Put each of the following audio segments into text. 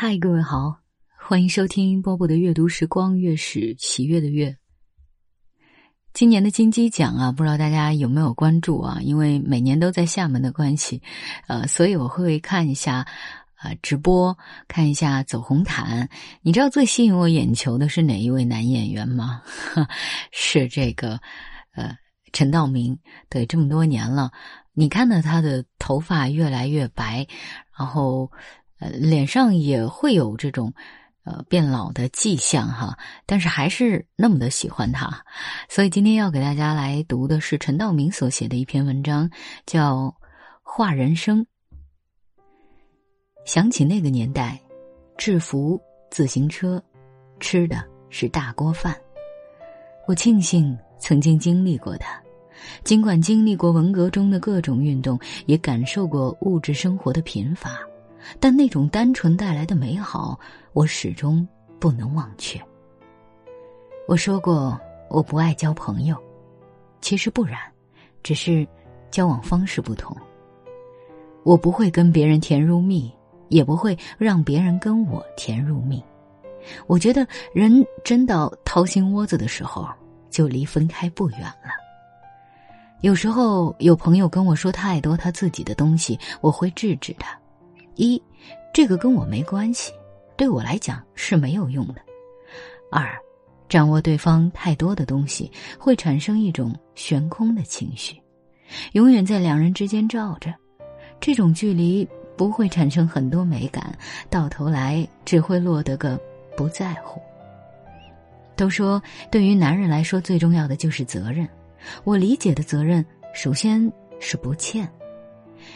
嗨，各位好，欢迎收听波波的阅读时光，月是喜悦的月。今年的金鸡奖啊，不知道大家有没有关注啊？因为每年都在厦门的关系，呃，所以我会看一下呃直播，看一下走红毯。你知道最吸引我眼球的是哪一位男演员吗？是这个呃陈道明。对，这么多年了，你看到他的头发越来越白，然后。呃，脸上也会有这种，呃，变老的迹象哈，但是还是那么的喜欢他，所以今天要给大家来读的是陈道明所写的一篇文章，叫《画人生》。想起那个年代，制服、自行车，吃的是大锅饭。我庆幸曾经经历过它，尽管经历过文革中的各种运动，也感受过物质生活的贫乏。但那种单纯带来的美好，我始终不能忘却。我说过我不爱交朋友，其实不然，只是交往方式不同。我不会跟别人甜如蜜，也不会让别人跟我甜如蜜。我觉得人真到掏心窝子的时候，就离分开不远了。有时候有朋友跟我说太多他自己的东西，我会制止他。一，这个跟我没关系，对我来讲是没有用的。二，掌握对方太多的东西，会产生一种悬空的情绪，永远在两人之间罩着，这种距离不会产生很多美感，到头来只会落得个不在乎。都说对于男人来说最重要的就是责任，我理解的责任首先是不欠，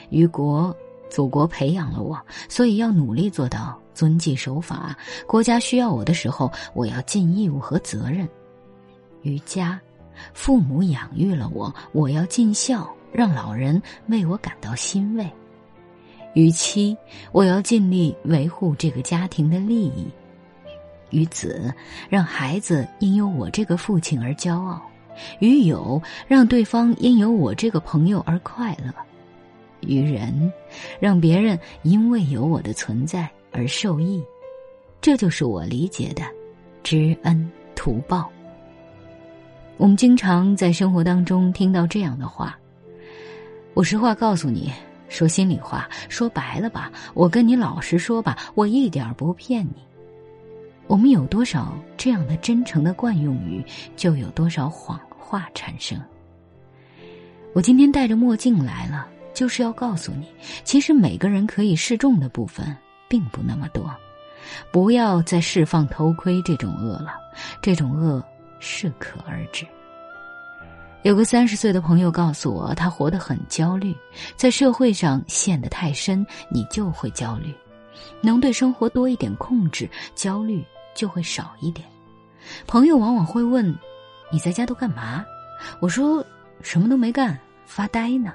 于国。祖国培养了我，所以要努力做到遵纪守法。国家需要我的时候，我要尽义务和责任。于家，父母养育了我，我要尽孝，让老人为我感到欣慰。于妻，我要尽力维护这个家庭的利益。于子，让孩子因有我这个父亲而骄傲；于友，让对方因有我这个朋友而快乐。于人，让别人因为有我的存在而受益，这就是我理解的知恩图报。我们经常在生活当中听到这样的话：“我实话告诉你，说心里话，说白了吧，我跟你老实说吧，我一点不骗你。”我们有多少这样的真诚的惯用语，就有多少谎话产生。我今天戴着墨镜来了。就是要告诉你，其实每个人可以示众的部分并不那么多，不要再释放偷窥这种恶了，这种恶适可而止。有个三十岁的朋友告诉我，他活得很焦虑，在社会上陷得太深，你就会焦虑。能对生活多一点控制，焦虑就会少一点。朋友往往会问：“你在家都干嘛？”我说：“什么都没干，发呆呢。”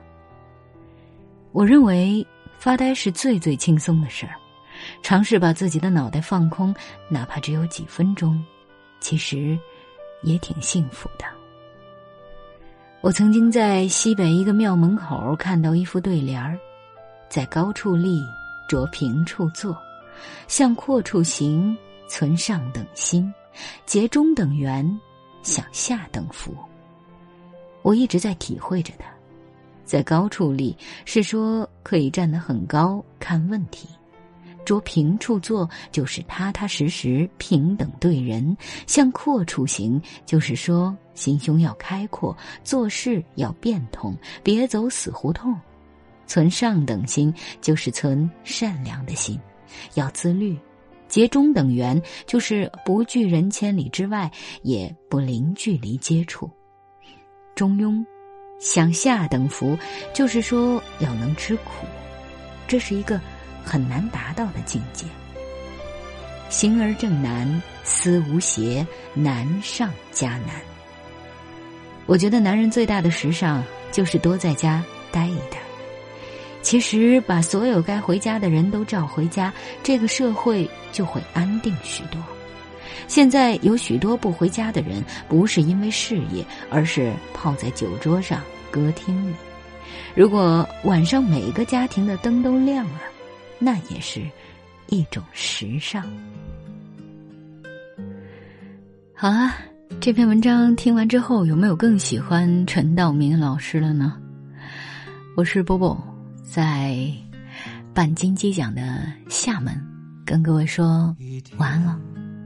我认为发呆是最最轻松的事儿，尝试把自己的脑袋放空，哪怕只有几分钟，其实也挺幸福的。我曾经在西北一个庙门口看到一副对联儿：“在高处立，着平处坐；向阔处行，存上等心；结中等缘，享下等福。”我一直在体会着它。在高处立是说可以站得很高看问题，着平处坐就是踏踏实实平等对人，向阔处行就是说心胸要开阔，做事要变通，别走死胡同。存上等心就是存善良的心，要自律。结中等缘就是不拒人千里之外，也不零距离接触。中庸。享下等福，就是说要能吃苦，这是一个很难达到的境界。行而正难，思无邪，难上加难。我觉得男人最大的时尚就是多在家待一待。其实把所有该回家的人都召回家，这个社会就会安定许多。现在有许多不回家的人，不是因为事业，而是泡在酒桌上、歌厅里。如果晚上每个家庭的灯都亮了，那也是一种时尚。好啊，这篇文章听完之后，有没有更喜欢陈道明老师了呢？我是波波，在办金鸡奖的厦门，跟各位说晚安了。